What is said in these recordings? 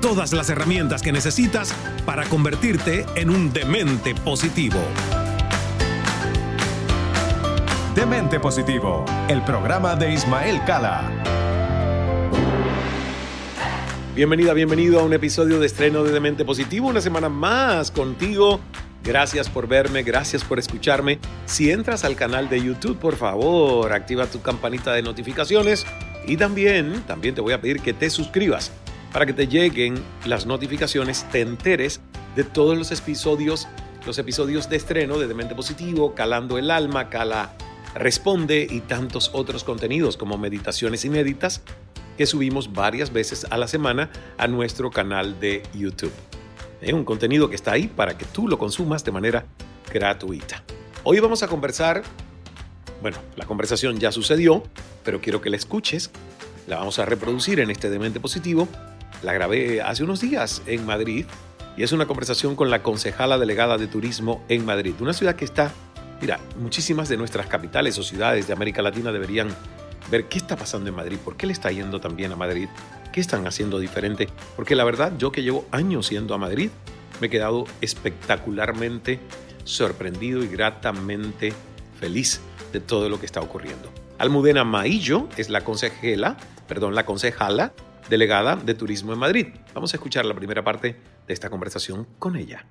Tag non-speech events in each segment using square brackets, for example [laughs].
Todas las herramientas que necesitas para convertirte en un demente positivo. Demente Positivo, el programa de Ismael Cala. Bienvenida, bienvenido a un episodio de estreno de Demente Positivo, una semana más contigo. Gracias por verme, gracias por escucharme. Si entras al canal de YouTube, por favor, activa tu campanita de notificaciones y también, también te voy a pedir que te suscribas para que te lleguen las notificaciones, te enteres de todos los episodios, los episodios de estreno de Demente Positivo, Calando el Alma, Cala Responde y tantos otros contenidos como meditaciones inéditas que subimos varias veces a la semana a nuestro canal de YouTube. Es un contenido que está ahí para que tú lo consumas de manera gratuita. Hoy vamos a conversar, bueno, la conversación ya sucedió, pero quiero que la escuches. La vamos a reproducir en este Demente Positivo. La grabé hace unos días en Madrid y es una conversación con la concejala delegada de turismo en Madrid, una ciudad que está Mira, muchísimas de nuestras capitales o ciudades de América Latina deberían ver qué está pasando en Madrid, por qué le está yendo tan bien a Madrid, qué están haciendo diferente. Porque la verdad, yo que llevo años yendo a Madrid, me he quedado espectacularmente sorprendido y gratamente feliz de todo lo que está ocurriendo. Almudena Maillo es la consejela, perdón, la concejala delegada de turismo en Madrid. Vamos a escuchar la primera parte de esta conversación con ella.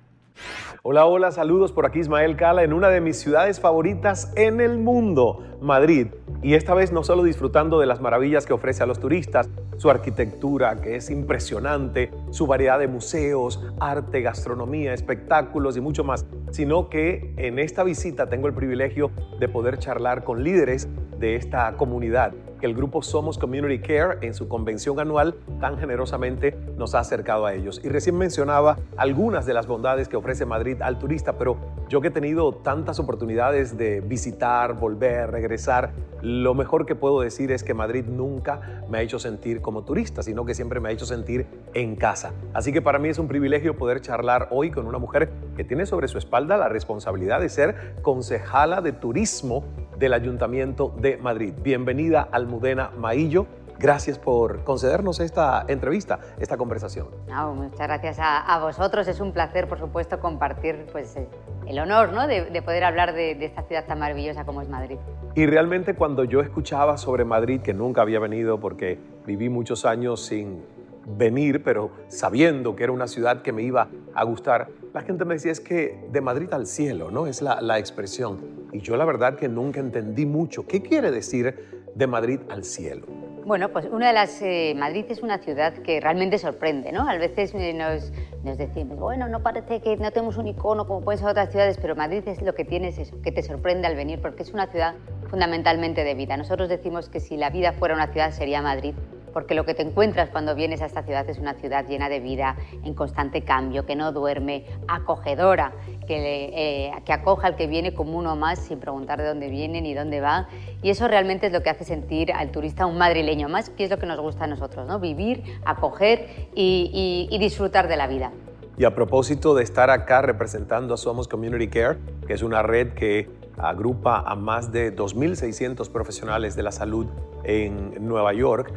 Hola, hola, saludos por aquí Ismael Cala en una de mis ciudades favoritas en el mundo, Madrid. Y esta vez no solo disfrutando de las maravillas que ofrece a los turistas, su arquitectura que es impresionante, su variedad de museos, arte, gastronomía, espectáculos y mucho más, sino que en esta visita tengo el privilegio de poder charlar con líderes de esta comunidad que el grupo Somos Community Care en su convención anual tan generosamente nos ha acercado a ellos. Y recién mencionaba algunas de las bondades que ofrece Madrid al turista, pero yo que he tenido tantas oportunidades de visitar, volver, regresar, lo mejor que puedo decir es que Madrid nunca me ha hecho sentir como turista, sino que siempre me ha hecho sentir en casa. Así que para mí es un privilegio poder charlar hoy con una mujer que tiene sobre su espalda la responsabilidad de ser concejala de turismo del Ayuntamiento de Madrid. Bienvenida Almudena Maillo Gracias por concedernos esta entrevista, esta conversación. No, muchas gracias a, vosotros. Es un placer, por supuesto, compartir pues, eh, el honor ¿no? de, poder hablar de, de esta ciudad tan maravillosa como es Madrid. Y realmente cuando yo escuchaba sobre Madrid, que nunca había venido porque viví muchos años sin venir, pero sabiendo que era una ciudad que me iba a gustar, la gente me decía es que de Madrid al cielo, ¿no? Es la, la expresión. Y yo la verdad que nunca entendí mucho. ¿Qué quiere decir de Madrid al cielo? Bueno, pues una de las... Eh, Madrid es una ciudad que realmente sorprende, ¿no? A veces eh, nos, nos, decimos, bueno, no parece que no tenemos un icono como pueden ser otras ciudades, pero Madrid es lo que tienes eso, que te sorprende al venir, porque es una ciudad fundamentalmente de vida. Nosotros decimos que si la vida fuera una ciudad sería Madrid, porque lo que te encuentras cuando vienes a esta ciudad es una ciudad llena de vida, en constante cambio, que no duerme, acogedora, que, eh, que acoja al que viene como uno más sin preguntar de dónde viene ni dónde va. Y eso realmente es lo que hace sentir al turista un madrileño más, que es lo que nos gusta a nosotros, ¿no? vivir, acoger y, y disfrutar de la vida. Y a propósito de estar acá representando a Somos Community Care, que es una red que agrupa a más de 2.600 profesionales de la salud en Nueva York,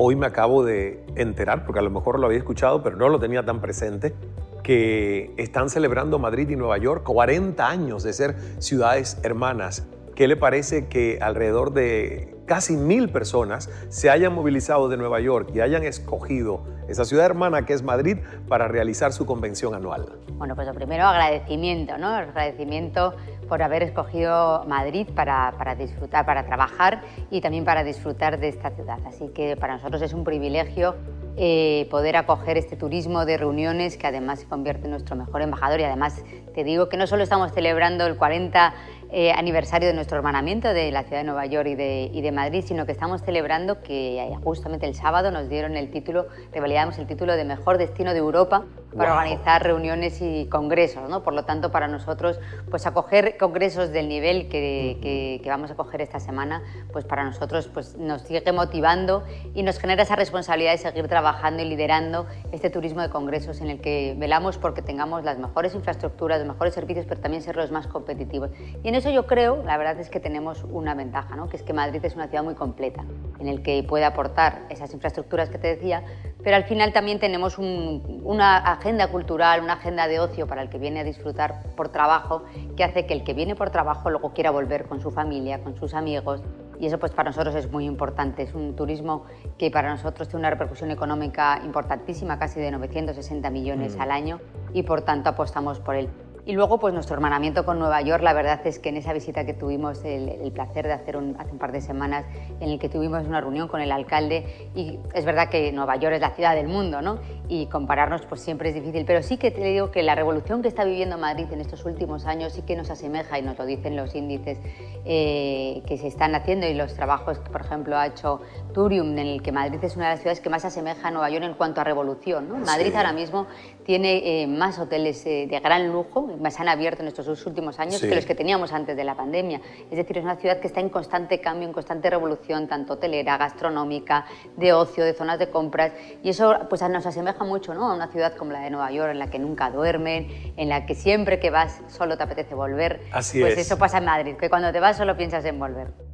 Hoy me acabo de enterar, porque a lo mejor lo había escuchado, pero no lo tenía tan presente, que están celebrando Madrid y Nueva York 40 años de ser ciudades hermanas. ¿Qué le parece que alrededor de casi mil personas se hayan movilizado de Nueva York y hayan escogido esa ciudad hermana que es Madrid para realizar su convención anual? Bueno, pues lo primero agradecimiento, ¿no? Agradecimiento por haber escogido Madrid para, para, disfrutar, para trabajar y también para disfrutar de esta ciudad. Así que para nosotros es un privilegio eh, poder acoger este turismo de reuniones que además se convierte en nuestro mejor embajador y además te digo que no solo estamos celebrando el 40 eh, aniversario de nuestro hermanamiento de la ciudad de Nueva York y de, y de, Madrid, sino que estamos celebrando que eh, justamente el sábado nos dieron el título, revalidamos el título de mejor destino de Europa para organizar reuniones y congresos, ¿no? Por lo tanto, para nosotros, pues acoger congresos del nivel que, que, que, vamos a coger esta semana, pues para nosotros pues nos sigue motivando y nos genera esa responsabilidad de seguir trabajando y liderando este turismo de congresos en el que velamos porque tengamos las mejores infraestructuras, los mejores servicios, pero también ser los más competitivos. Y en eso yo creo, la verdad es que tenemos una ventaja, ¿no? que es que Madrid es una ciudad muy completa, en el que puede aportar esas infraestructuras que te decía, pero al final también tenemos una agenda cultural, una agenda de ocio para el que viene a disfrutar por trabajo, que hace que el que viene por trabajo luego quiera volver con su familia, con sus amigos, y eso pues para nosotros es muy importante. Es un turismo que para nosotros tiene una repercusión económica importantísima, casi de 960 millones mm. al año, y por tanto apostamos por él. Y luego, pues nuestro hermanamiento con Nueva York, la verdad es que en esa visita que tuvimos el, placer de hacer hace un par de semanas, en el que tuvimos una reunión con el alcalde, y es verdad que Nueva York es la ciudad del mundo, ¿no? Y compararnos pues siempre es difícil, pero sí que te digo que la revolución que está viviendo Madrid en estos últimos años sí que nos asemeja, y nos lo dicen los índices eh, que se están haciendo y los trabajos que, por ejemplo, ha hecho Turium, en el que Madrid es una de las ciudades que más se asemeja a Nueva York en cuanto a revolución, ¿no? Madrid ahora mismo tiene eh, más hoteles eh, de gran lujo, más han abierto en estos dos últimos años que los que teníamos antes de la pandemia. Es decir, es una ciudad que está en constante cambio, en constante revolución, tanto hotelera, gastronómica, de ocio, de zonas de compras. Y eso pues, nos asemeja mucho ¿no? a una ciudad como la de Nueva York, en la que nunca duermen, en la que siempre que vas solo te apetece volver. Así pues eso pasa en Madrid, que cuando te vas solo piensas en volver.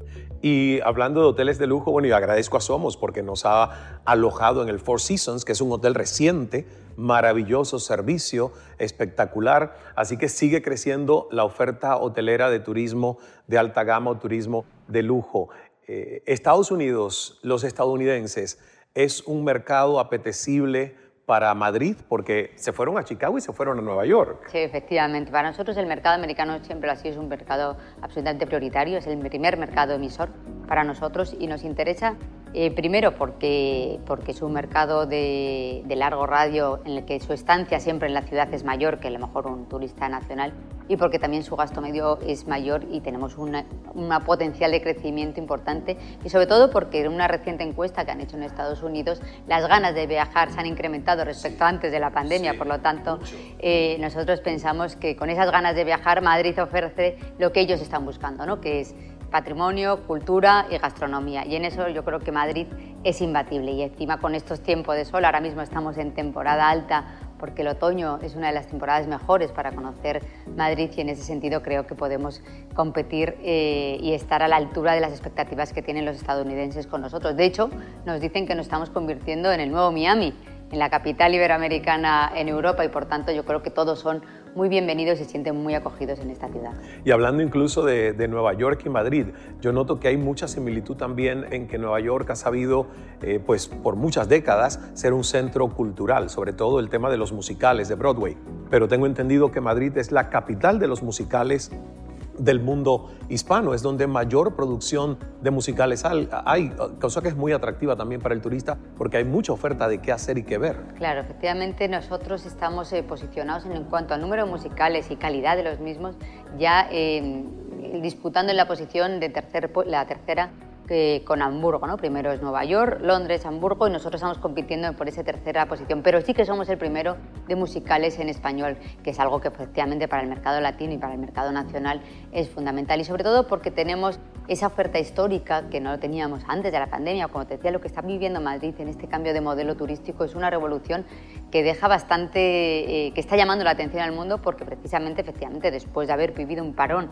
Y hablando de hoteles de lujo, bueno, yo agradezco a Somos porque nos ha alojado en el Four Seasons, que es un hotel reciente, maravilloso servicio, espectacular. Así que sigue creciendo la oferta hotelera de turismo de alta gama o turismo de lujo. Eh, Estados Unidos, los estadounidenses, es un mercado apetecible para Madrid porque se fueron a Chicago y se fueron a Nueva York. Sí, efectivamente. Para nosotros el mercado americano siempre ha sido un mercado absolutamente prioritario, es el primer mercado emisor para nosotros y nos interesa eh, primero porque, porque es un mercado de, de, largo radio en el que su estancia siempre en la ciudad es mayor que a lo mejor un turista nacional y porque también su gasto medio es mayor y tenemos una, una potencial de crecimiento importante y sobre todo porque en una reciente encuesta que han hecho en Estados Unidos las ganas de viajar se han incrementado respecto a antes de la pandemia, por lo tanto eh, nosotros pensamos que con esas ganas de viajar Madrid ofrece lo que ellos están buscando, ¿no? que es patrimonio, cultura y gastronomía. Y en eso yo creo que Madrid es imbatible. Y encima con estos tiempos de sol, ahora mismo estamos en temporada alta porque el otoño es una de las temporadas mejores para conocer Madrid y en ese sentido creo que podemos competir eh, y estar a la altura de las expectativas que tienen los estadounidenses con nosotros. De hecho, nos dicen que nos estamos convirtiendo en el nuevo Miami, en la capital iberoamericana en Europa y por tanto yo creo que todos son muy bienvenidos y se sienten muy acogidos en esta ciudad. Y hablando incluso de, Nueva York y Madrid, yo noto que hay mucha similitud también en que Nueva York ha sabido, eh, pues por muchas décadas, ser un centro cultural, sobre todo el tema de los musicales de Broadway. Pero tengo entendido que Madrid es la capital de los musicales del mundo hispano, es donde mayor producción de musicales hay, cosa que es muy atractiva también para el turista porque hay mucha oferta de qué hacer y qué ver. Claro, efectivamente nosotros estamos eh, posicionados en, cuanto a número de musicales y calidad de los mismos, ya eh, disputando en la posición de tercer, la tercera con Hamburgo, ¿no? Primero es Nueva York, Londres, Hamburgo y nosotros estamos compitiendo por esa tercera posición, pero sí que somos el primero de musicales en español, que es algo que efectivamente para el mercado latino y para el mercado nacional es fundamental. Y sobre todo porque tenemos esa oferta histórica que no teníamos antes de la pandemia, como te decía, lo que está viviendo Madrid en este cambio de modelo turístico es una revolución que deja bastante, eh, que está llamando la atención al mundo porque precisamente, efectivamente, después de haber vivido un parón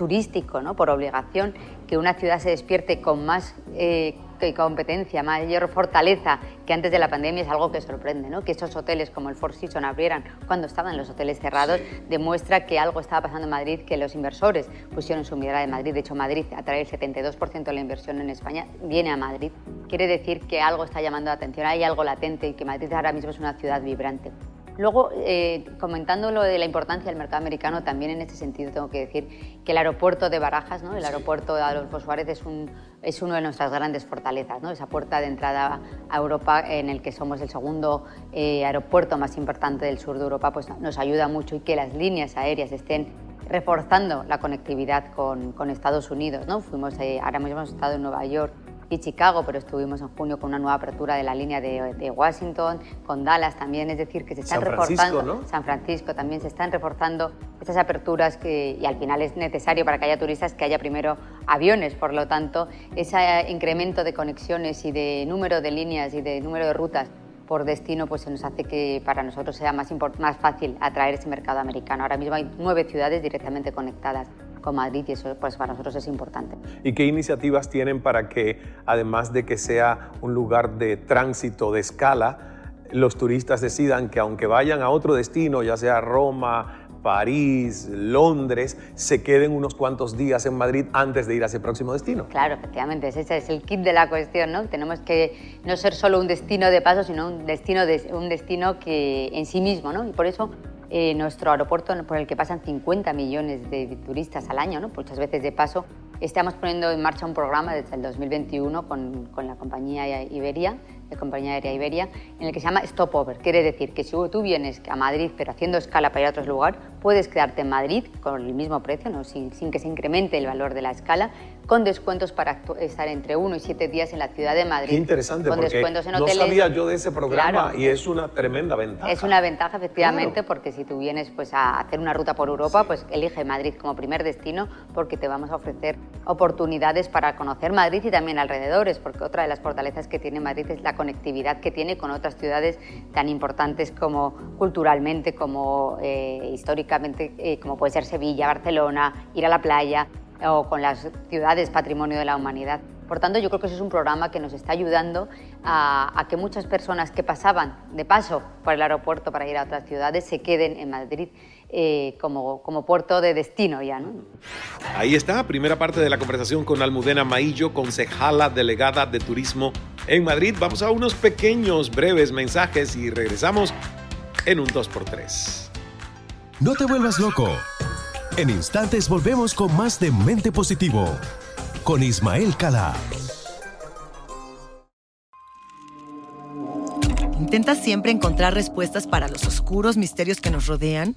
turístico, ¿no? por obligación, que una ciudad se despierte con más eh, competencia, mayor fortaleza que antes de la pandemia es algo que sorprende. ¿no? Que esos hoteles como el Four Seasons abrieran cuando estaban los hoteles cerrados demuestra que algo estaba pasando en Madrid, que los inversores pusieron su mirada en Madrid. De hecho, Madrid atrae el 72% de la inversión en España, viene a Madrid. Quiere decir que algo está llamando la atención, hay algo latente y que Madrid ahora mismo es una ciudad vibrante. Luego, eh, comentando lo de la importancia del mercado americano, también en este sentido tengo que decir que el aeropuerto de Barajas, ¿no? el aeropuerto de Adolfo Suárez, es, un, es una de nuestras grandes fortalezas, ¿no? esa puerta de entrada a Europa en el que somos el segundo eh, aeropuerto más importante del sur de Europa, pues nos ayuda mucho y que las líneas aéreas estén reforzando la conectividad con, con Estados Unidos. ¿no? Fuimos, eh, ahora mismo hemos estado en Nueva York y Chicago, pero estuvimos en junio con una nueva apertura de la línea de, Washington, con Dallas también, es decir, que se están reforzando, San Francisco también se están reforzando estas aperturas que, y al final es necesario para que haya turistas que haya primero aviones, por lo tanto, ese incremento de conexiones y de número de líneas y de número de rutas por destino, pues se nos hace que para nosotros sea más, más fácil atraer ese mercado americano. Ahora mismo hay nueve ciudades directamente conectadas con Madrid y eso pues para nosotros es importante. ¿Y qué iniciativas tienen para que además de que sea un lugar de tránsito de escala, los turistas decidan que aunque vayan a otro destino, ya sea Roma, París, Londres, se queden unos cuantos días en Madrid antes de ir a ese próximo destino. Claro, efectivamente, ese es el kit de la cuestión, ¿no? Tenemos que no ser solo un destino de paso, sino un destino, de, un destino que en sí mismo, ¿no? Y por eso eh, nuestro aeropuerto por el que pasan 50 millones de turistas al año, ¿no? muchas veces de paso, estamos poniendo en marcha un programa desde el 2021 con, con la compañía Iberia de compañía aérea Iberia, en el que se llama Stopover. Quiere decir que si tú vienes a Madrid pero haciendo escala para ir a otro lugar, puedes quedarte en Madrid con el mismo precio, ¿no? sin, sin, que se incremente el valor de la escala, con descuentos para estar entre uno y siete días en la ciudad de Madrid. Qué interesante, con porque descuentos en hoteles. no sabía yo de ese programa y es una tremenda ventaja. Es una ventaja, efectivamente, porque si tú vienes pues, a hacer una ruta por Europa, pues elige Madrid como primer destino porque te vamos a ofrecer oportunidades para conocer Madrid y también alrededores, porque otra de las fortalezas que tiene Madrid es la conectividad que tiene con otras ciudades tan importantes como culturalmente, como eh, históricamente, eh, como puede ser Sevilla, Barcelona, ir a la playa o con las ciudades patrimonio de la humanidad. Por tanto, yo creo que eso es un programa que nos está ayudando a, que muchas personas que pasaban de paso por el aeropuerto para ir a otras ciudades se queden en Madrid eh, como, como puerto de destino ya. ¿no? Ahí está, primera parte de la conversación con Almudena Maillo, concejala delegada de turismo en Madrid. Vamos a unos pequeños, breves mensajes y regresamos en un 2x3. No te vuelvas loco. En instantes volvemos con más de Mente Positivo con Ismael Cala. ¿Intentas siempre encontrar respuestas para los oscuros misterios que nos rodean?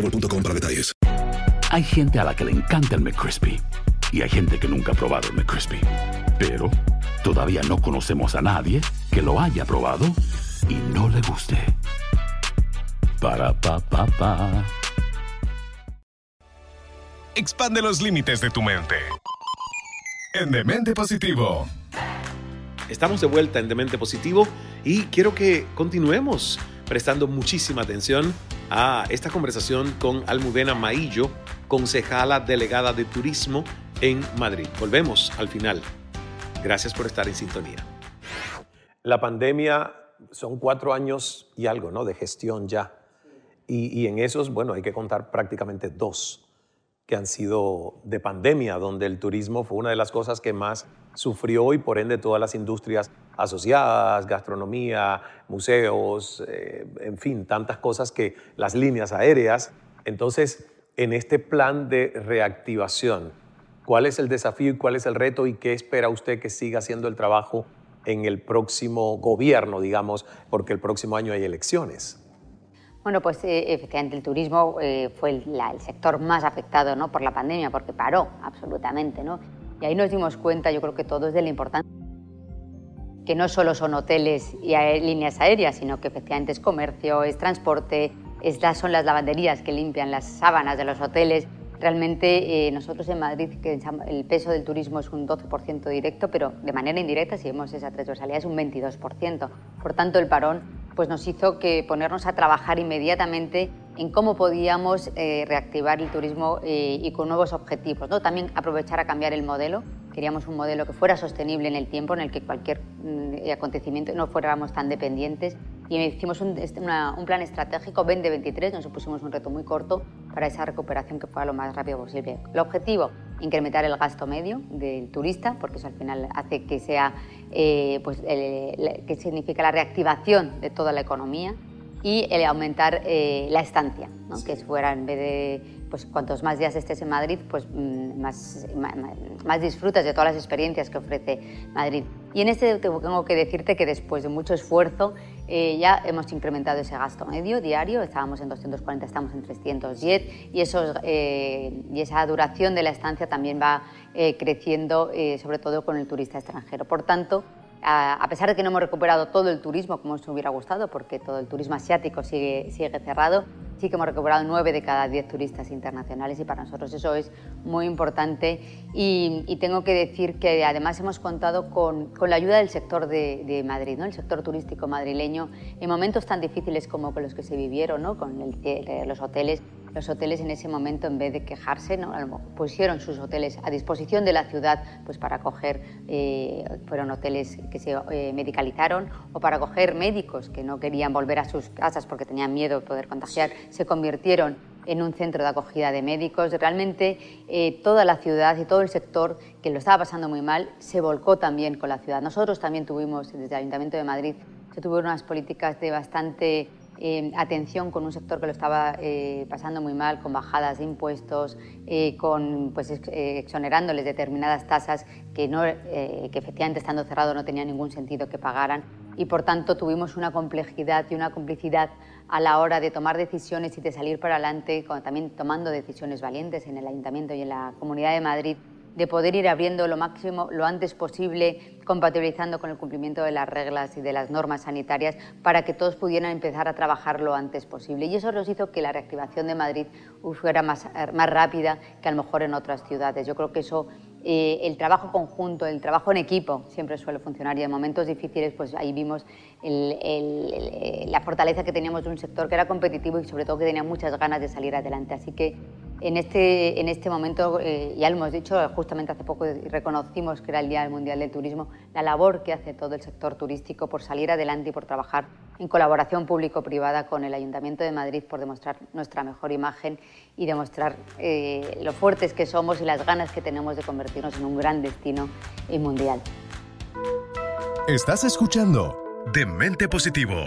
boostmobile.com para detalles. Hay gente a la que le encanta el McCrispy y hay gente que nunca ha probado el McCrispy. Pero todavía no conocemos a nadie que lo haya probado y no le guste. Para pa pa pa. Expande los límites de tu mente. En Demente Positivo. Estamos de vuelta en Demente Positivo y quiero que continuemos prestando muchísima atención a esta conversación con Almudena Maillo, concejala delegada de turismo en Madrid. Volvemos al final. Gracias por estar en sintonía. La pandemia son cuatro años y algo, ¿no? De gestión ya. Y, y en esos, bueno, hay que contar prácticamente dos que han sido de pandemia, donde el turismo fue una de las cosas que más sufrió y por ende todas las industrias asociadas, gastronomía, museos, eh, en fin, tantas cosas que las líneas aéreas. Entonces, en este plan de reactivación, ¿cuál es el desafío y cuál es el reto y qué espera usted que siga haciendo el trabajo en el próximo gobierno, digamos, porque el próximo año hay elecciones? Bueno, pues eh, efectivamente el turismo eh, fue el, el, sector más afectado ¿no? por la pandemia, porque paró absolutamente. ¿no? Y ahí nos dimos cuenta, yo creo que todos, de la importancia que no solo son hoteles y líneas aéreas, sino que efectivamente es comercio, es transporte, es, son las lavanderías que limpian las sábanas de los hoteles. Realmente eh, nosotros en Madrid, que el peso del turismo es un 12% directo, pero de manera indirecta, si vemos esa transversalidad, es un 22%. Por tanto, el parón pues nos hizo que ponernos a trabajar inmediatamente en cómo podíamos eh, reactivar el turismo eh, y con nuevos objetivos. ¿no? También aprovechar a cambiar el modelo. Queríamos un modelo que fuera sostenible en el tiempo, en el que cualquier mm, acontecimiento no fuéramos tan dependientes. Y hicimos un, este, plan estratégico 2023, nos pusimos un reto muy corto para esa recuperación que fuera lo más rápido posible. El objetivo, incrementar el gasto medio del turista, porque eso al final hace que sea, eh, pues, que significa la reactivación de toda la economía y el aumentar eh, la estancia, ¿no? sí. que fuera en vez de pues cuantos más días estés en Madrid, pues mm, más, más, más, disfrutas de todas las experiencias que ofrece Madrid. Y en este tengo que decirte que después de mucho esfuerzo eh, ya hemos incrementado ese gasto medio diario, estábamos en 240, estamos en 310 y, eso, eh, y esa duración de la estancia también va creciendo, sobre todo con el turista extranjero. Por tanto, a pesar de que no hemos recuperado todo el turismo como nos hubiera gustado, porque todo el turismo asiático sigue, sigue cerrado, sí que hemos recuperado 9 de cada 10 turistas internacionales y para nosotros eso es muy importante. Y, tengo que decir que además hemos contado con, con la ayuda del sector de, Madrid, ¿no? el sector turístico madrileño, en momentos tan difíciles como los que se vivieron, ¿no? con el, los hoteles los hoteles en ese momento, en vez de quejarse, ¿no? pusieron sus hoteles a disposición de la ciudad pues para acoger, eh, fueron hoteles que se eh, medicalizaron o para acoger médicos que no querían volver a sus casas porque tenían miedo de poder contagiar, se convirtieron en un centro de acogida de médicos. Realmente eh, toda la ciudad y todo el sector que lo estaba pasando muy mal se volcó también con la ciudad. Nosotros también tuvimos, desde el Ayuntamiento de Madrid, se tuvieron unas políticas de bastante eh, atención con un sector que lo estaba eh, pasando muy mal, con bajadas de impuestos, eh, con pues, eh, exonerándoles determinadas tasas que, no, eh, que efectivamente estando cerrado no tenía ningún sentido que pagaran. Y por tanto tuvimos una complejidad y una complicidad a la hora de tomar decisiones y de salir para adelante, también tomando decisiones valientes en el Ayuntamiento y en la Comunidad de Madrid de poder ir abriendo lo máximo, lo antes posible, compatibilizando con el cumplimiento de las reglas y de las normas sanitarias para que todos pudieran empezar a trabajar lo antes posible. Y eso nos hizo que la reactivación de Madrid fuera más, más rápida que a lo mejor en otras ciudades. Yo creo que eso eh, el trabajo conjunto, el trabajo en equipo siempre suele funcionar y en momentos difíciles pues ahí vimos la fortaleza que teníamos de un sector que era competitivo y sobre todo que tenía muchas ganas de salir adelante. Así que en este, en este momento, eh, ya lo hemos dicho, justamente hace poco reconocimos que era el Día Mundial del Turismo, la labor que hace todo el sector turístico por salir adelante y por trabajar en colaboración público-privada con el Ayuntamiento de Madrid por demostrar nuestra mejor imagen y demostrar eh, lo fuertes que somos y las ganas que tenemos de convertirnos en un gran destino mundial. Estás escuchando Demente Positivo,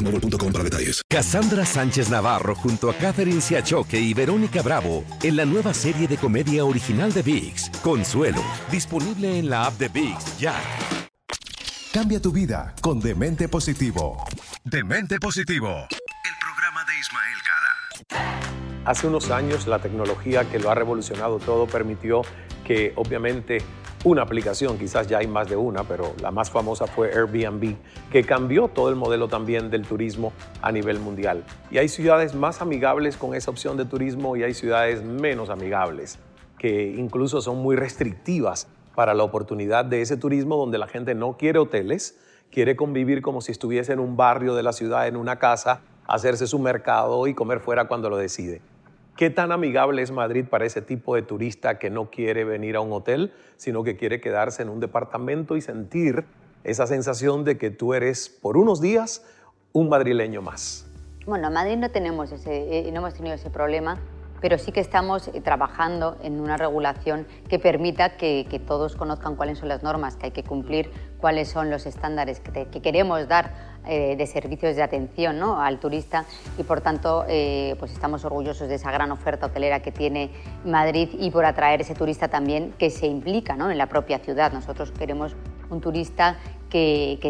para detalles. Cassandra Sánchez Navarro junto a Catherine Siachoque y Verónica Bravo en la nueva serie de comedia original de Vix, Consuelo, disponible en la app de Vix ya. Cambia tu vida con Demente Positivo. Demente Positivo, el programa de Ismael Cala. Hace unos años la tecnología que lo ha revolucionado todo permitió que obviamente una aplicación, quizás ya hay más de una, pero la más famosa fue Airbnb, que cambió todo el modelo también del turismo a nivel mundial. Y hay ciudades más amigables con esa opción de turismo y hay ciudades menos amigables, que incluso son muy restrictivas para la oportunidad de ese turismo donde la gente no quiere hoteles, quiere convivir como si estuviese en un barrio de la ciudad, en una casa, hacerse su mercado y comer fuera cuando lo decide. ¿Qué tan amigable es Madrid para ese tipo de turista que no quiere venir a un hotel, sino que quiere quedarse en un departamento y sentir esa sensación de que tú eres por unos días un madrileño más? Bueno, en Madrid no tenemos ese, eh, no hemos tenido ese problema pero sí que estamos eh, trabajando en una regulación que permita que, todos conozcan cuáles son las normas que hay que cumplir, cuáles son los estándares que, queremos dar eh, de servicios de atención ¿no? al turista y por tanto eh, pues estamos orgullosos de esa gran oferta hotelera que tiene Madrid y por atraer ese turista también que se implica ¿no? en la propia ciudad. Nosotros queremos un turista que, que,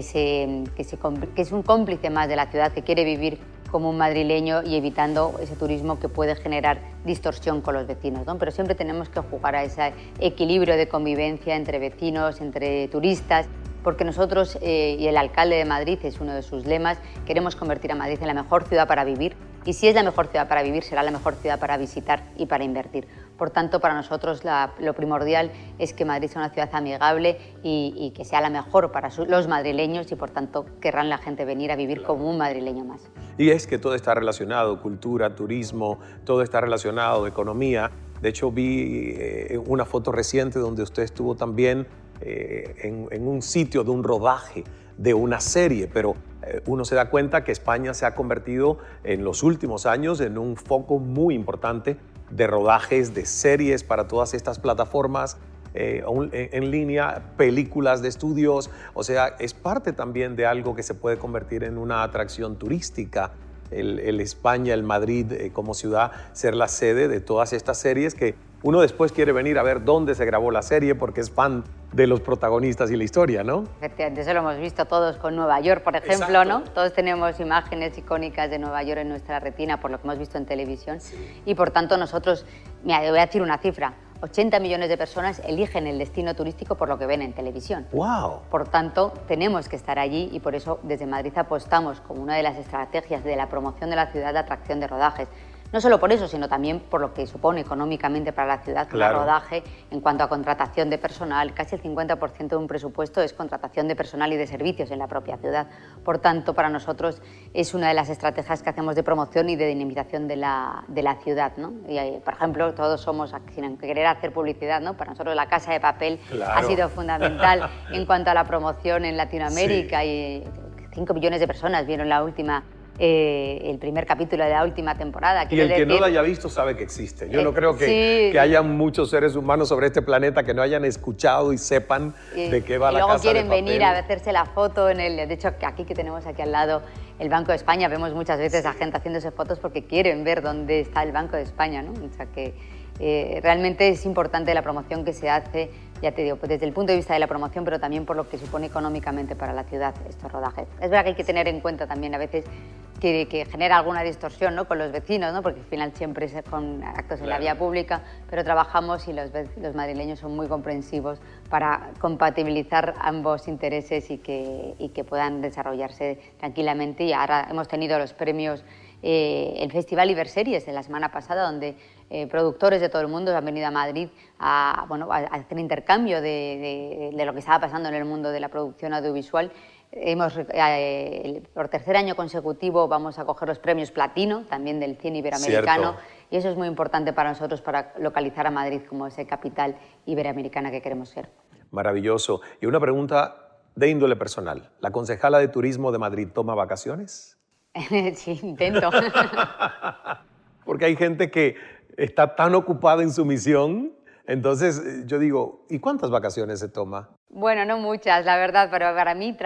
es un cómplice más de la ciudad, que quiere vivir como un madrileño y evitando ese turismo que puede generar distorsión con los vecinos. ¿no? Pero siempre tenemos que jugar a ese equilibrio de convivencia entre vecinos, entre turistas, porque nosotros, eh, y el alcalde de Madrid es uno de sus lemas, queremos convertir a Madrid en la mejor ciudad para vivir. Y si es la mejor ciudad para vivir, será la mejor ciudad para visitar y para invertir. Por tanto, para nosotros lo primordial es que Madrid sea una ciudad amigable y, que sea la mejor para los madrileños y por tanto querrán la gente venir a vivir como un madrileño más. Y es que todo está relacionado, cultura, turismo, todo está relacionado, economía. De hecho, vi eh, una foto reciente donde usted estuvo también eh, en, un sitio de un rodaje de una serie, pero eh, uno se da cuenta que España se ha convertido en los últimos años en un foco muy importante de rodajes de series para todas estas plataformas eh, en línea, películas de estudios, o sea, es parte también de algo que se puede convertir en una atracción turística. El, España, el Madrid eh, como ciudad, ser la sede de todas estas series que uno después quiere venir a ver dónde se grabó la serie porque es fan de los protagonistas y la historia, ¿no? Efectivamente, eso lo hemos visto todos con Nueva York, por ejemplo, ¿no? Todos tenemos imágenes icónicas de Nueva York en nuestra retina por lo que hemos visto en televisión y por tanto nosotros, mira, voy a decir una cifra, 80 millones de personas eligen el destino turístico por lo que ven en televisión. ¡Wow! Por tanto, tenemos que estar allí y por eso desde Madrid apostamos como una de las estrategias de la promoción de la ciudad de atracción de rodajes. No solo por eso, sino también por lo que supone económicamente para la ciudad Claro. el rodaje en cuanto a contratación de personal. Casi el 50% de un presupuesto es contratación de personal y de servicios en la propia ciudad. Por tanto, para nosotros es una de las estrategias que hacemos de promoción y de dinamización de la, de la ciudad. ¿no? Y, eh, por ejemplo, todos somos, sin querer hacer publicidad, ¿no? para nosotros la Casa de Papel ha sido fundamental en [laughs] cuanto a la promoción en Latinoamérica y 5 millones de personas vieron la última, eh, el primer capítulo de la última temporada. Y el que no lo haya visto sabe que existe. Yo Eh, no creo que, sí. que haya muchos seres humanos sobre este planeta que no hayan escuchado y sepan Y- de qué va y la luego casa quieren de venir a hacerse la foto en el... De hecho, aquí que tenemos aquí al lado el Banco de España, vemos muchas veces a gente haciéndose fotos porque quieren ver dónde está el Banco de España, ¿no? O sea que eh, realmente es importante la promoción que se hace, ya te digo, pues desde el punto de vista de la promoción, pero también por lo que supone económicamente para la ciudad estos rodajes. Es verdad que hay que tener en cuenta también a veces que, que genera alguna distorsión ¿no? con los vecinos, ¿no? porque al final siempre es con actos en la vía pública, pero trabajamos y los, los madrileños son muy comprensivos para compatibilizar ambos intereses y que, y que puedan desarrollarse tranquilamente. Y ahora hemos tenido los premios, eh, el Festival Iberseries de la semana pasada, donde eh, productores de todo el mundo han venido a Madrid a, bueno, a hacer intercambio de, de- de lo que estaba pasando en el mundo de la producción audiovisual. Hemos, eh, por tercer año consecutivo vamos a coger los premios Platino, también del cine iberoamericano, Cierto. y eso es muy importante para nosotros para localizar a Madrid como esa capital iberoamericana que queremos ser. Maravilloso. Y una pregunta de índole personal. ¿La concejala de turismo de Madrid toma vacaciones? [laughs] sí, intento. [laughs] Porque hay gente que está tan ocupada en su misión. Entonces eh, yo digo, ¿y cuántas vacaciones se toma? Bueno, no muchas, la verdad, pero para mí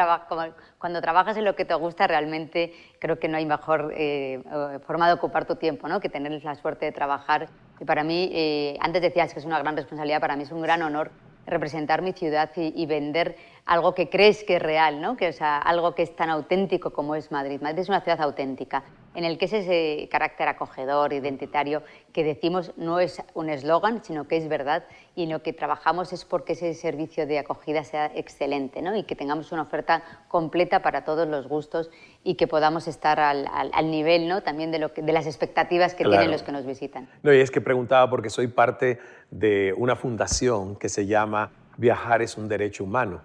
cuando trabajas en lo que te gusta realmente creo que no hay mejor eh, forma de ocupar tu tiempo ¿no? que tener la suerte de trabajar. Y para mí, eh, antes decías que es una gran responsabilidad, para mí es un gran honor representar mi ciudad y, y vender algo que crees que es real, ¿no? que, o sea, algo que es tan auténtico como es Madrid. Madrid es una ciudad auténtica, en el que es ese carácter acogedor, identitario, que decimos no es un eslogan, sino que es verdad, y en lo que trabajamos es porque ese servicio de acogida sea excelente ¿no? y que tengamos una oferta completa para todos los gustos y que podamos estar al, al- al nivel ¿no? también de, lo que- de las expectativas que Claro. tienen los que nos visitan. No, y es que preguntaba porque soy parte de una fundación que se llama Viajar es un derecho humano.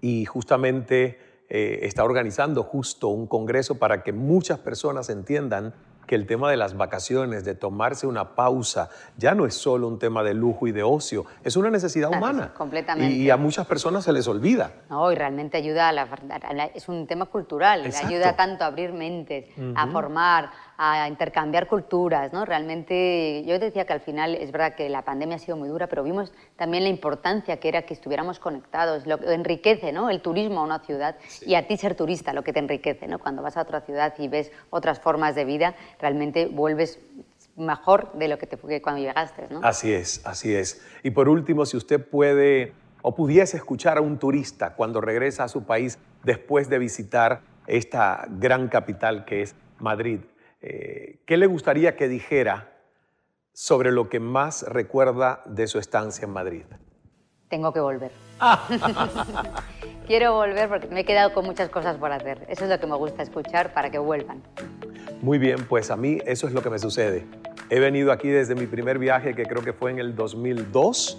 Y justamente eh, está organizando justo un congreso para que muchas personas entiendan que el tema de las vacaciones, de tomarse una pausa, ya no es solo un tema de lujo y de ocio, es una necesidad humana. completamente. Y, a muchas personas se les olvida. No, y realmente ayuda a la, a la- es un tema cultural, Exacto. ayuda tanto a abrir mentes, a formar, a intercambiar culturas, ¿no? Realmente yo decía que al final es verdad que la pandemia ha sido muy dura, pero vimos también la importancia que era que estuviéramos conectados, lo que enriquece, ¿no? El turismo a una ciudad y a ti ser turista lo que te enriquece, ¿no? Cuando vas a otra ciudad y ves otras formas de vida, realmente vuelves mejor de lo que te fue cuando llegaste, ¿no? Así es, así es. Y por último, si usted puede o pudiese escuchar a un turista cuando regresa a su país después de visitar esta gran capital que es Madrid, eh, ¿qué le gustaría que dijera sobre lo que más recuerda de su estancia en Madrid? Tengo que volver. [laughs] [laughs] Quiero volver porque me he quedado con muchas cosas por hacer. Eso es lo que me gusta escuchar para que vuelvan. Muy bien, pues a mí eso es lo que me sucede. He venido aquí desde mi primer viaje, que creo que fue en el 2002,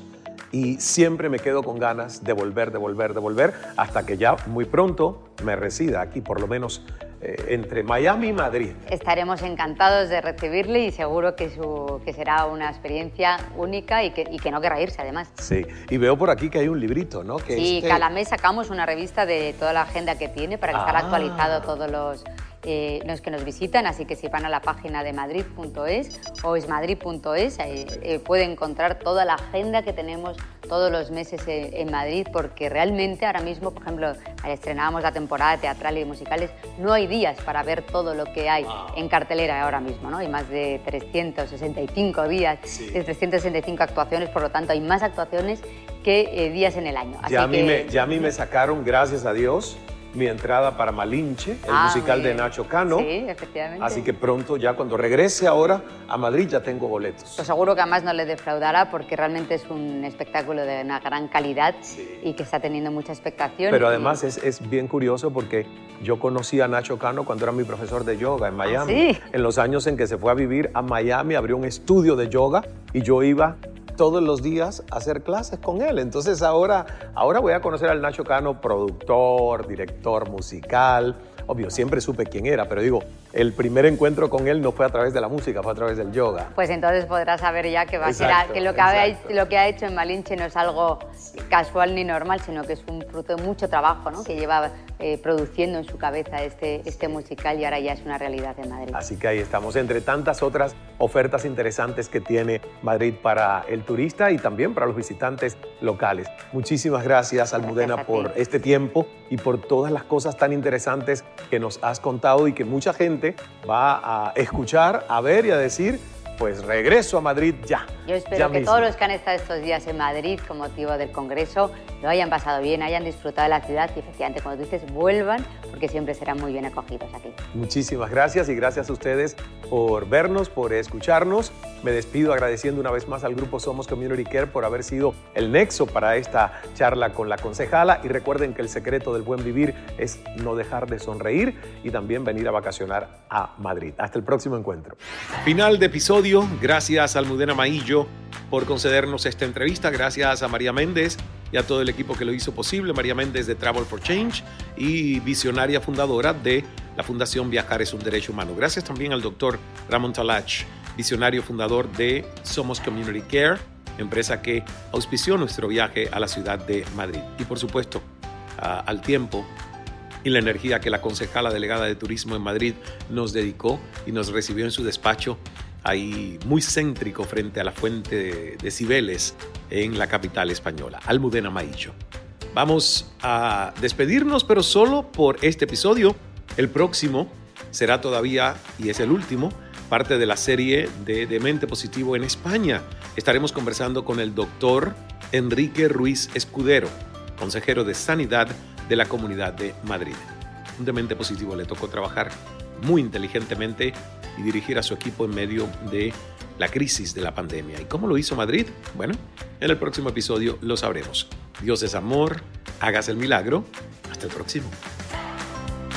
y siempre me quedo con ganas de volver, de volver, de volver, hasta que ya muy pronto me resida aquí, por lo menos eh, entre Miami y Madrid. Estaremos encantados de recibirle y seguro que, su- que será una experiencia única y que, y que no querrá irse además. Sí, y veo por aquí que hay un librito, ¿no? Que Sí, este- cada mes sacamos una revista de toda la agenda que tiene para que estar Ah. actualizado todos los eh, los que nos visitan, así que si van a la página de madrid.es o esmadrid.es, eh, pueden encontrar toda la agenda que tenemos todos los meses en, Madrid, porque realmente ahora mismo, por ejemplo, estrenábamos la temporada teatral y musicales, no hay días para ver todo lo que hay en cartelera ahora mismo, ¿no? Hay más de 365 días, de 365 actuaciones, por lo tanto hay más actuaciones que eh, días en el año. ya, a mí me, ya a mí me sacaron, gracias a Dios, mi entrada para Malinche, el ah, musical de Nacho Cano. Sí, efectivamente. Así que pronto, ya cuando regrese ahora a Madrid, ya tengo boletos. Pues seguro que además no le defraudará porque realmente es un espectáculo de una gran calidad y que está teniendo mucha expectación. Pero además es, es, bien curioso porque yo conocí a Nacho Cano cuando era mi profesor de yoga en Miami. ¿Sí? En los años en que se fue a vivir a Miami, abrió un estudio de yoga y yo iba todos los días hacer clases con él. Entonces ahora, ahora voy a conocer al Nacho Cano, productor, director musical. Obvio, siempre supe quién era, pero digo, el primer encuentro con él no fue a través de la música, fue a través del yoga. Pues entonces podrás saber ya que, va a ser, que, lo, que ha, lo que ha hecho en Malinche no es algo casual ni normal, sino que es un fruto de mucho trabajo ¿no? que lleva eh, produciendo en su cabeza este, este musical y ahora ya es una realidad en Madrid. Así que ahí estamos, entre tantas otras ofertas interesantes que tiene Madrid para el turista y también para los visitantes locales. Muchísimas gracias, Almudena, por este tiempo y por todas las cosas tan interesantes que nos has contado y que mucha gente va a escuchar, a ver y a decir pues regreso a Madrid ya. Yo espero que todos los que han estado estos días en Madrid con motivo del Congreso lo hayan pasado bien, hayan disfrutado de la ciudad y efectivamente, como tú dices, vuelvan porque siempre serán muy bien acogidos aquí. Muchísimas gracias y gracias a ustedes por vernos, por escucharnos. Me despido agradeciendo una vez más al grupo Somos Community Care por haber sido el nexo para esta charla con la concejala y recuerden que el secreto del buen vivir es no dejar de sonreír y también venir a vacacionar a Madrid. Hasta el próximo encuentro. Final de episodio Gracias a Almudena Maillo por concedernos esta entrevista. Gracias a María Méndez y a todo el equipo que lo hizo posible. María Méndez de Travel for Change y visionaria fundadora de la Fundación Viajar es un Derecho Humano. Gracias también al doctor Ramón Talach, visionario fundador de Somos Community Care, empresa que auspició nuestro viaje a la ciudad de Madrid. Y por supuesto, al tiempo y la energía que la concejala delegada de turismo en Madrid nos dedicó y nos recibió en su despacho ahí muy céntrico frente a la fuente de Cibeles en la capital española, Almudena Maillo. Vamos a despedirnos, pero solo por este episodio. El próximo será todavía, y es el último, parte de la serie de Demente Positivo en España. Estaremos conversando con el doctor Enrique Ruiz Escudero, consejero de Sanidad de la Comunidad de Madrid. Un Demente Positivo le tocó trabajar muy inteligentemente y dirigir a su equipo en medio de la crisis de la pandemia. ¿Y cómo lo hizo Madrid? Bueno, en el próximo episodio lo sabremos. Dios es amor, hagas el milagro. Hasta el próximo.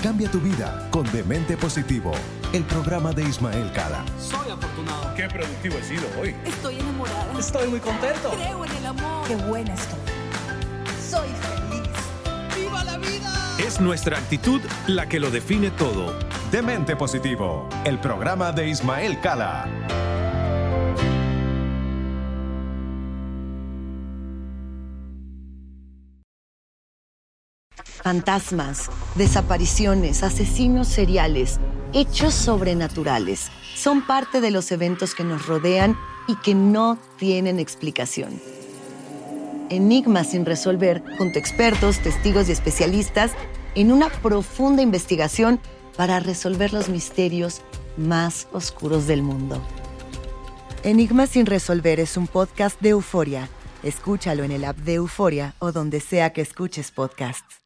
Cambia tu vida con Demente Positivo, el programa de Ismael Cala. Soy afortunado. Qué productivo he sido hoy. Estoy enamorada. Estoy muy contento. Creo en el amor. Qué buena estoy. Soy feliz. ¡Viva la vida! Es nuestra actitud la que lo define todo. Demente Positivo, el programa de Ismael Cala. Fantasmas, desapariciones, asesinos seriales, hechos sobrenaturales son parte de los eventos que nos rodean y que no tienen explicación. Enigmas sin resolver, junto a expertos, testigos y especialistas, en una profunda investigación para resolver los misterios más oscuros del mundo. Enigmas sin resolver es un podcast de euforia. Escúchalo en el app de Euforia o donde sea que escuches podcasts